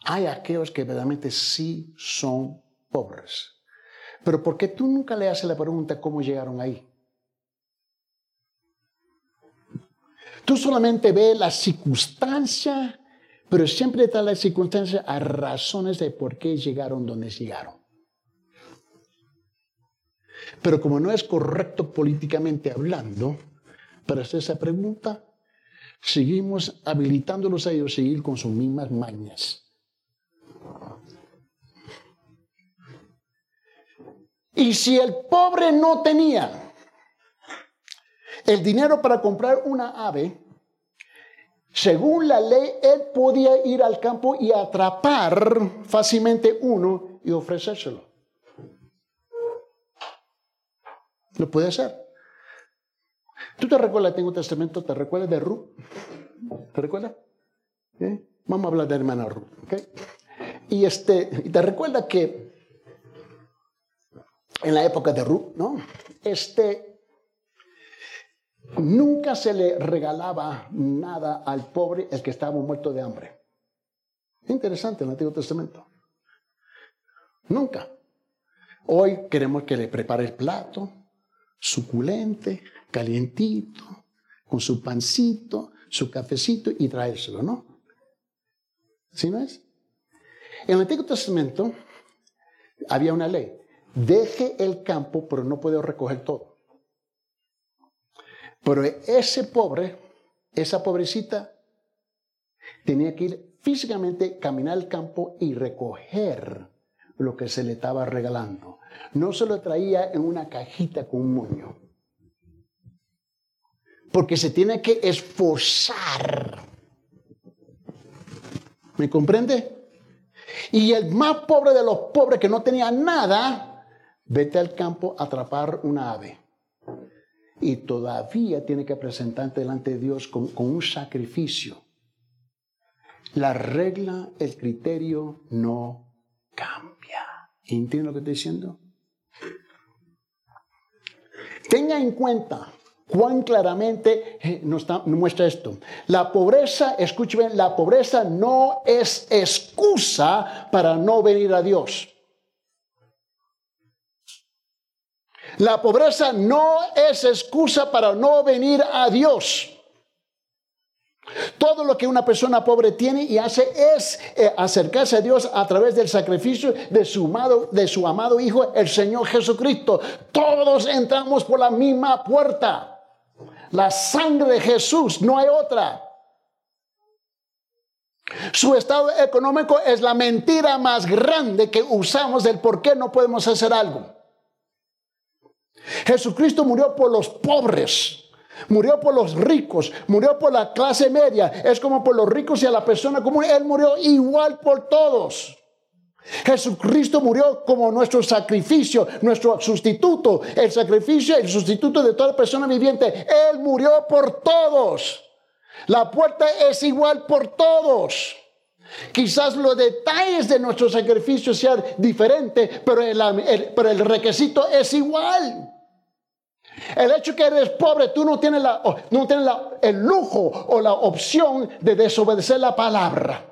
[SPEAKER 1] Hay aquellos que verdaderamente sí son pobres. Pero ¿por qué tú nunca le haces la pregunta cómo llegaron ahí? Tú solamente ves la circunstancia, pero siempre está la circunstancia a razones de por qué llegaron donde llegaron. Pero como no es correcto políticamente hablando, para hacer esa pregunta, seguimos habilitándolos a ellos a seguir con sus mismas mañas. Y si el pobre no tenía el dinero para comprar una ave, según la ley, él podía ir al campo y atrapar fácilmente uno y ofrecérselo. Lo puede hacer. ¿Tú te recuerdas del Antiguo Testamento? ¿Te recuerdas de Ruth? ¿Te recuerdas? Vamos a hablar de hermana Ruth. Y este, te recuerdas que en la época de Ruth, ¿no? Este, nunca se le regalaba nada al pobre el que estaba muerto de hambre. Interesante en el Antiguo Testamento. Nunca. Hoy queremos que le prepare el plato, suculente, calientito, con su pancito, su cafecito y traérselo, ¿no? ¿Sí no es? En el Antiguo Testamento había una ley. Deje el campo, pero no puede recoger todo. Pero ese pobre, esa pobrecita, tenía que ir físicamente, caminar al campo y recoger lo que se le estaba regalando. No se lo traía en una cajita con un moño. porque se tiene que esforzar. ¿Me comprende? Y el más pobre de los pobres que no tenía nada, vete al campo a atrapar una ave. Y todavía tiene que presentarte delante de Dios con, un sacrificio. La regla, el criterio no cambia. ¿Entienden lo que estoy diciendo? Tenga en cuenta cuán claramente eh, nos, muestra esto. La pobreza, escúcheme, la pobreza no es excusa para no venir a Dios. La pobreza no es excusa para no venir a Dios. Todo lo que una persona pobre tiene y hace es eh, acercarse a Dios a través del sacrificio de su, amado, de su amado Hijo, el Señor Jesucristo. Todos entramos por la misma puerta. La sangre de Jesús, no hay otra. Su estado económico es la mentira más grande que usamos del por qué no podemos hacer algo. Jesucristo murió por los pobres. Murió por los ricos, murió por la clase media. Es como por los ricos y a la persona común. Él murió igual por todos. Jesucristo murió como nuestro sacrificio, nuestro sustituto, el sacrificio, el sustituto de toda persona viviente. Él murió por todos. La puerta es igual por todos. Quizás los detalles de nuestro sacrificio sean diferentes, pero pero el requisito es igual. El hecho que eres pobre, tú no tienes, la, no tienes el lujo o la opción de desobedecer la palabra.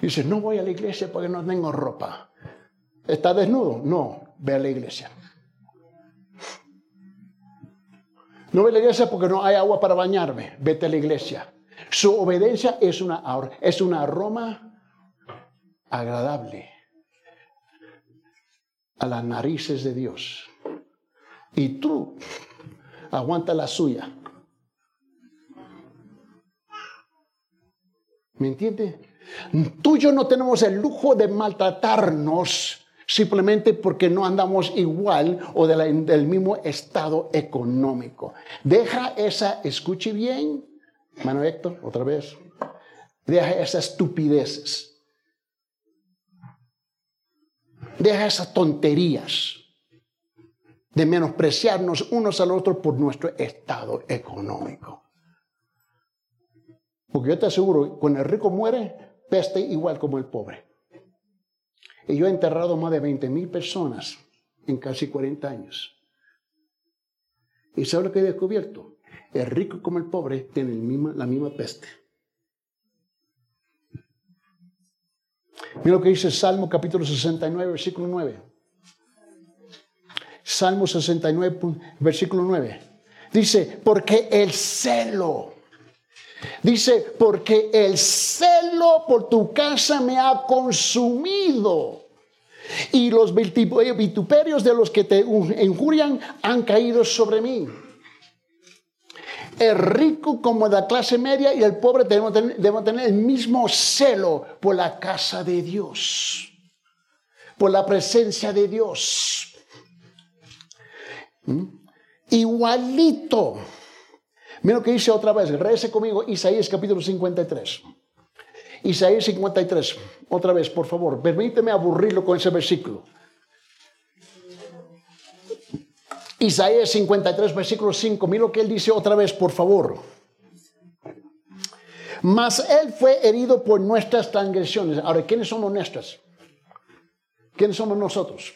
[SPEAKER 1] Dice, no voy a la iglesia porque no tengo ropa. ¿Está desnudo? No, ve a la iglesia. No ve a la iglesia porque no hay agua para bañarme. Vete a la iglesia. Su obediencia es una, es una aroma agradable a las narices de Dios. Y tú aguanta la suya. ¿Me entiende? Tú y yo no tenemos el lujo de maltratarnos simplemente porque no andamos igual o del mismo estado económico. Deja esa, escuche bien, mano Héctor, otra vez. Deja esas estupideces. Deja esas tonterías de menospreciarnos unos al otro por nuestro estado económico. Porque yo te aseguro, cuando el rico muere, peste igual como el pobre. Y yo he enterrado más de 20 mil personas en casi 40 años. ¿Y sabes lo que he descubierto? El rico como el pobre tienen la misma peste. Mira lo que dice Salmo capítulo 69, versículo 9. Salmo 69, versículo 9. Dice, porque el celo, dice, porque el celo por tu casa me ha consumido. Y los vituperios de los que te injurian han caído sobre mí el rico como la clase media y el pobre debemos tener, el mismo celo por la casa de Dios, por la presencia de Dios. ¿Mm? Igualito. Mira lo que dice otra vez, regrese conmigo, Isaías capítulo 53. Isaías 53, otra vez, por favor, permíteme aburrirlo con ese versículo. Isaías 53, versículo 5. Mira lo que él dice otra vez, por favor. Mas él fue herido por nuestras transgresiones. Ahora, ¿quiénes somos nuestras? ¿Quiénes somos nosotros?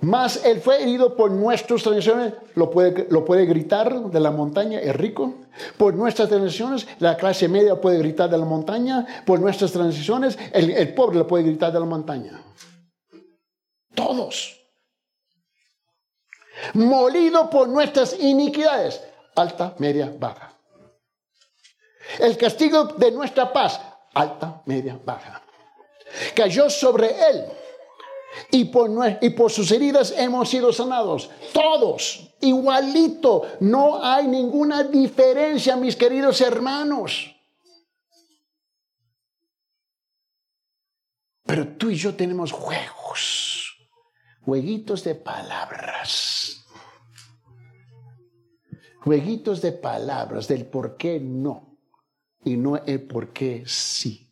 [SPEAKER 1] Mas él fue herido por nuestras transgresiones, lo puede, lo puede gritar de la montaña, es rico. Por nuestras transgresiones, la clase media puede gritar de la montaña. Por nuestras transgresiones, el, el pobre lo puede gritar de la montaña. Todos molido por nuestras iniquidades, alta, media, baja. El castigo de nuestra paz, alta, media, baja. Cayó sobre él y por, y por sus heridas hemos sido sanados. Todos, igualito, no hay ninguna diferencia, mis queridos hermanos. Pero tú y yo tenemos juegos Jueguitos de palabras. Jueguitos de palabras del por qué no y no el por qué sí.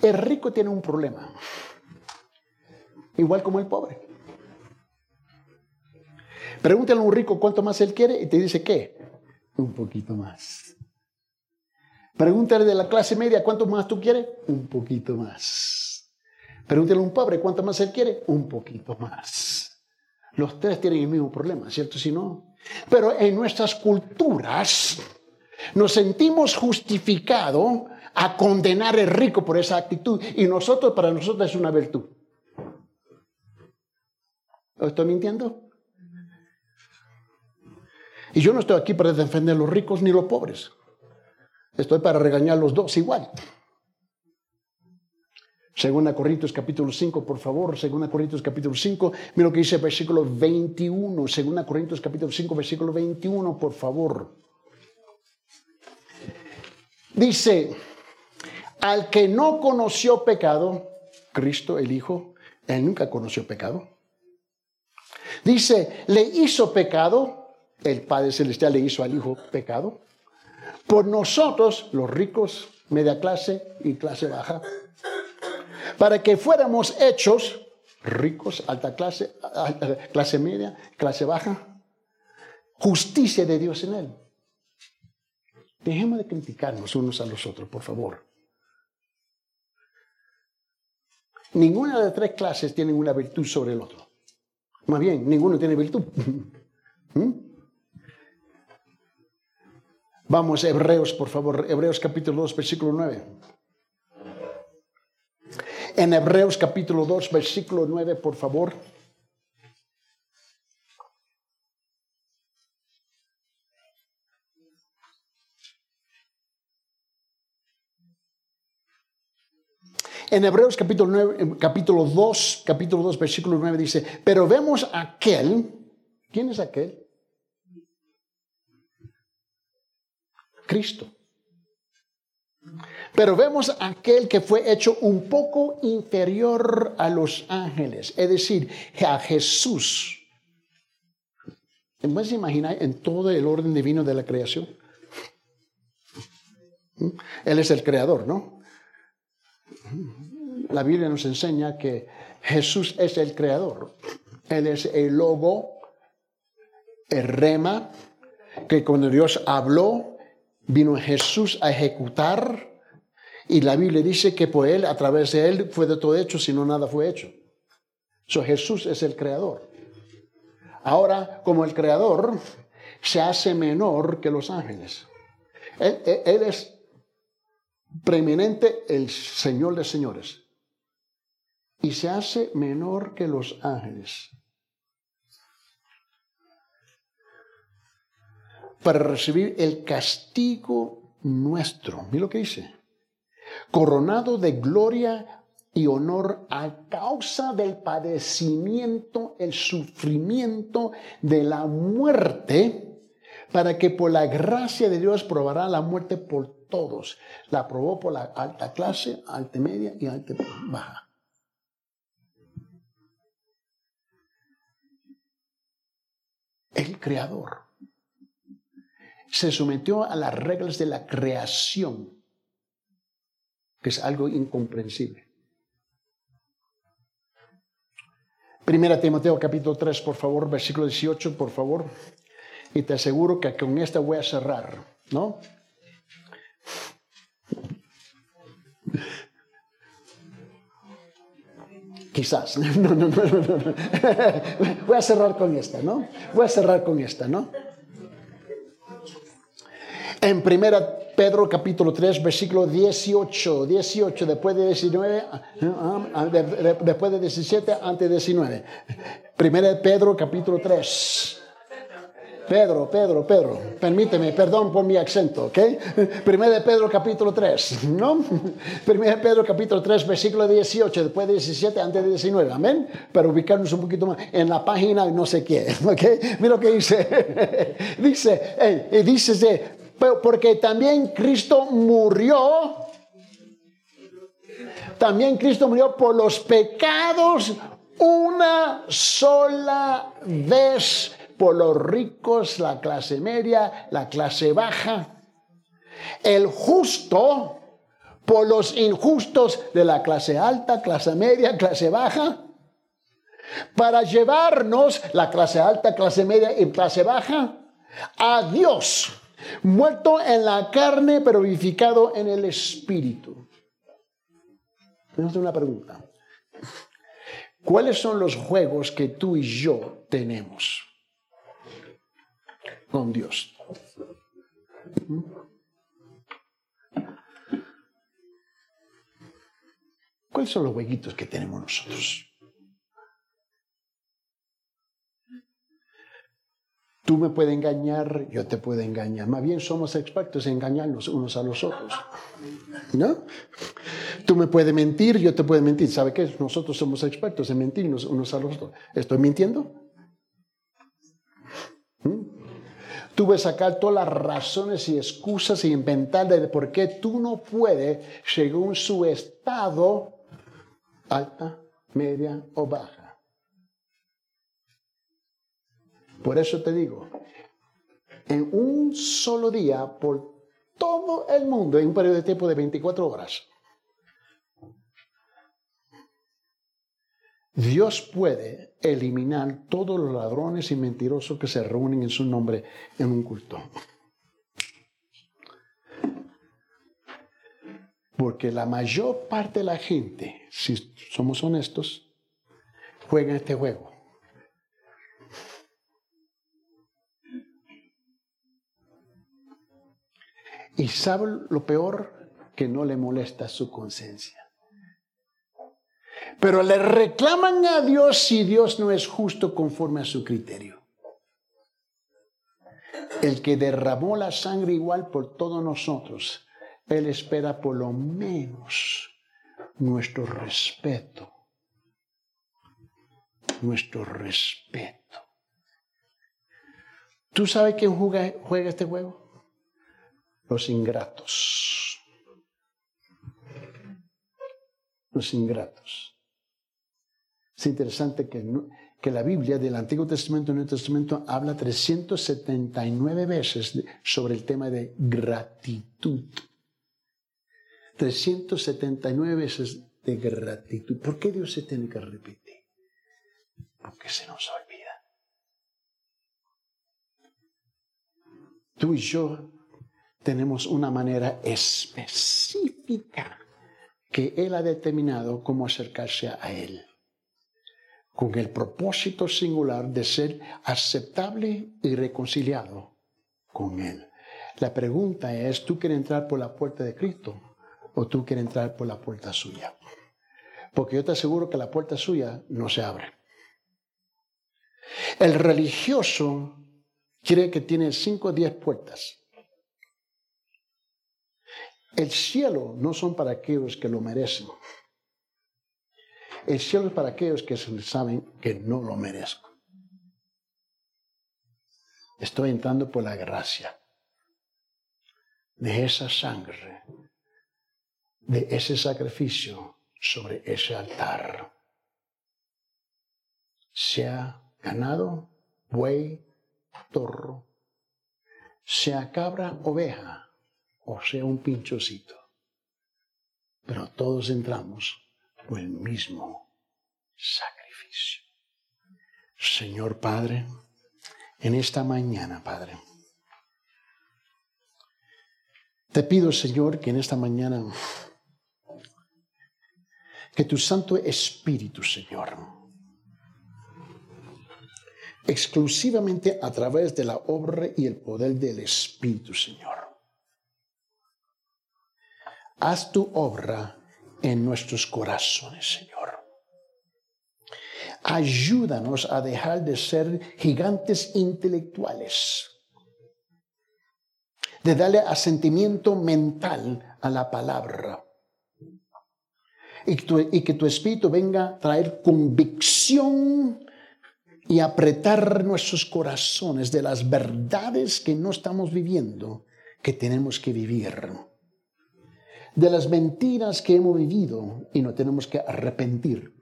[SPEAKER 1] El rico tiene un problema, igual como el pobre. Pregúntale a un rico cuánto más él quiere y te dice qué, un poquito más. Pregúntale de la clase media cuánto más tú quieres, un poquito más. Pregúntale a un pobre cuánto más él quiere, un poquito más. Los tres tienen el mismo problema, ¿cierto? Si no. Pero en nuestras culturas nos sentimos justificados a condenar al rico por esa actitud y nosotros, para nosotros es una virtud. ¿Estoy mintiendo? Y yo no estoy aquí para defender a los ricos ni los pobres. Estoy para regañar a los dos igual. Segunda Corintios capítulo 5, por favor, Segunda Corintios capítulo 5, mira lo que dice el versículo 21, Segunda Corintios capítulo 5, versículo 21, por favor. Dice, al que no conoció pecado, Cristo el Hijo, él nunca conoció pecado. Dice, le hizo pecado, el Padre Celestial le hizo al Hijo pecado, por nosotros, los ricos, media clase y clase baja, para que fuéramos hechos ricos, alta clase, clase media, clase baja, justicia de Dios en él. Dejemos de criticarnos unos a los otros, por favor. Ninguna de las tres clases tiene una virtud sobre el otro. Más bien, ninguno tiene virtud. ¿Mm? Vamos, Hebreos, por favor, Hebreos capítulo 2, versículo 9. En Hebreos capítulo 2, versículo 9, por favor. En Hebreos capítulo, 9, capítulo 2, capítulo 2, versículo 9 dice, pero vemos aquel, ¿quién es aquel? Cristo. Pero vemos aquel que fue hecho un poco inferior a los ángeles, es decir, a Jesús. ¿Puedes imaginar en todo el orden divino de la creación? Él es el creador, ¿no? La Biblia nos enseña que Jesús es el creador. Él es el logo, el rema, que cuando Dios habló, vino Jesús a ejecutar y la Biblia dice que por él, a través de él, fue de todo hecho, si no nada fue hecho. So, Jesús es el creador. Ahora, como el creador, se hace menor que los ángeles. Él, él es preeminente el Señor de señores. Y se hace menor que los ángeles. Para recibir el castigo nuestro. Mira lo que dice. Coronado de gloria y honor a causa del padecimiento, el sufrimiento de la muerte, para que por la gracia de Dios probará la muerte por todos. La probó por la alta clase, alta media y alta baja. El creador se sometió a las reglas de la creación, que es algo incomprensible. Primera Timoteo capítulo 3, por favor, versículo 18, por favor. Y te aseguro que con esta voy a cerrar, ¿no? Quizás. No, no, no, no, Voy a cerrar con esta, ¿no? Voy a cerrar con esta, ¿no? En primera Pedro capítulo 3, versículo 18, 18, después de 19, ah, después de 17, antes de 19. Primera Pedro capítulo 3. Pedro, Pedro, Pedro, permíteme, perdón por mi acento, ¿ok? Primera de Pedro capítulo 3, ¿no? Primera de Pedro capítulo 3, versículo 18, después de 17, antes de 19, amén. Para ubicarnos un poquito más en la página no sé qué, ¿ok? Mira lo que dice. dice, hey, dice, porque también Cristo murió, también Cristo murió por los pecados una sola vez por los ricos, la clase media, la clase baja. El justo por los injustos de la clase alta, clase media, clase baja. Para llevarnos, la clase alta, clase media y clase baja, a Dios, muerto en la carne, pero vivificado en el espíritu. Tenemos una pregunta. ¿Cuáles son los juegos que tú y yo tenemos con Dios? ¿Cuáles son los jueguitos que tenemos nosotros? Tú me puedes engañar, yo te puedo engañar. Más bien somos expertos en engañarnos unos a los otros. ¿No? Tú me puedes mentir, yo te puedo mentir. ¿Sabe qué? Nosotros somos expertos en mentirnos unos a los otros. ¿Estoy mintiendo? ¿Mm? Tú ves sacar todas las razones y excusas y inventar de por qué tú no puedes, según su estado, alta, media o baja. Por eso te digo, en un solo día, por todo el mundo, en un periodo de tiempo de 24 horas, Dios puede eliminar todos los ladrones y mentirosos que se reúnen en su nombre en un culto. Porque la mayor parte de la gente, si somos honestos, juega este juego. Y sabe lo peor, que no le molesta su conciencia. Pero le reclaman a Dios si Dios no es justo conforme a su criterio. El que derramó la sangre igual por todos nosotros, Él espera por lo menos nuestro respeto. Nuestro respeto. ¿Tú sabes quién juega, juega este juego? Los ingratos. Los ingratos. Es interesante que, que la Biblia del Antiguo Testamento y Nuevo Testamento habla 379 veces sobre el tema de gratitud. 379 veces de gratitud. ¿Por qué Dios se tiene que repetir? Porque se nos olvida. Tú y yo tenemos una manera específica que Él ha determinado cómo acercarse a Él, con el propósito singular de ser aceptable y reconciliado con Él. La pregunta es, ¿tú quieres entrar por la puerta de Cristo o tú quieres entrar por la puerta suya? Porque yo te aseguro que la puerta suya no se abre. El religioso cree que tiene cinco o diez puertas. El cielo no son para aquellos que lo merecen. El cielo es para aquellos que saben que no lo merezco. Estoy entrando por la gracia de esa sangre, de ese sacrificio sobre ese altar. Sea ganado, buey, torro, sea cabra, oveja o sea un pinchocito. Pero todos entramos por el mismo sacrificio. Señor Padre, en esta mañana, Padre, te pido, Señor, que en esta mañana, que tu Santo Espíritu, Señor, exclusivamente a través de la obra y el poder del Espíritu, Señor, haz tu obra en nuestros corazones, Señor. Ayúdanos a dejar de ser gigantes intelectuales, de darle asentimiento mental a la palabra. Y, y que tu espíritu venga a traer convicción y apretar nuestros corazones de las verdades que no estamos viviendo, que tenemos que vivir de las mentiras que hemos vivido y no tenemos que arrepentir.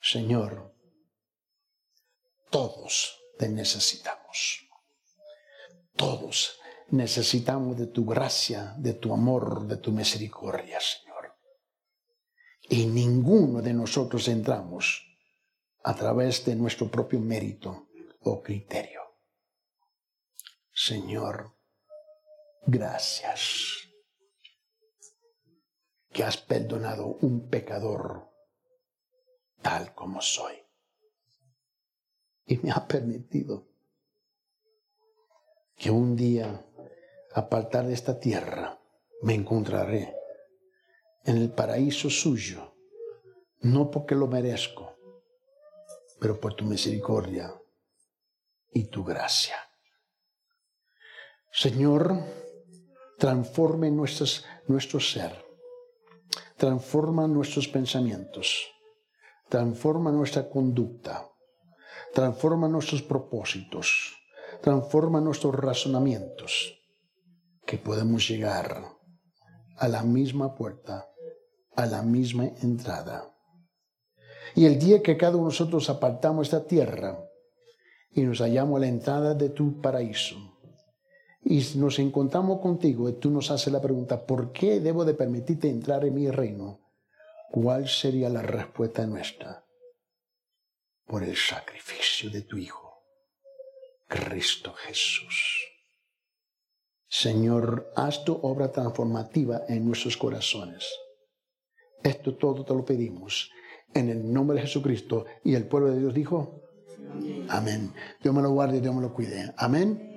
[SPEAKER 1] Señor, todos te necesitamos. Todos necesitamos de tu gracia, de tu amor, de tu misericordia, Señor. Y ninguno de nosotros entramos a través de nuestro propio mérito o criterio. Señor, gracias que has perdonado un pecador tal como soy. Y me ha permitido que un día, apartar de esta tierra, me encontraré en el paraíso suyo, no porque lo merezco, pero por tu misericordia y tu gracia. Señor, transforme nuestros, nuestro ser, transforma nuestros pensamientos, transforma nuestra conducta, transforma nuestros propósitos, transforma nuestros razonamientos, que podemos llegar a la misma puerta, a la misma entrada. Y el día que cada uno de nosotros apartamos esta tierra y nos hallamos a la entrada de tu paraíso, y nos encontramos contigo y tú nos haces la pregunta, ¿por qué debo de permitirte entrar en mi reino? ¿cuál sería la respuesta nuestra? Por el sacrificio de tu Hijo, Cristo Jesús. Señor, haz tu obra transformativa en nuestros corazones. Esto todo te lo pedimos en el nombre de Jesucristo. Y el pueblo de Dios dijo, amén. Dios me lo guarde y Dios me lo cuide. Amén.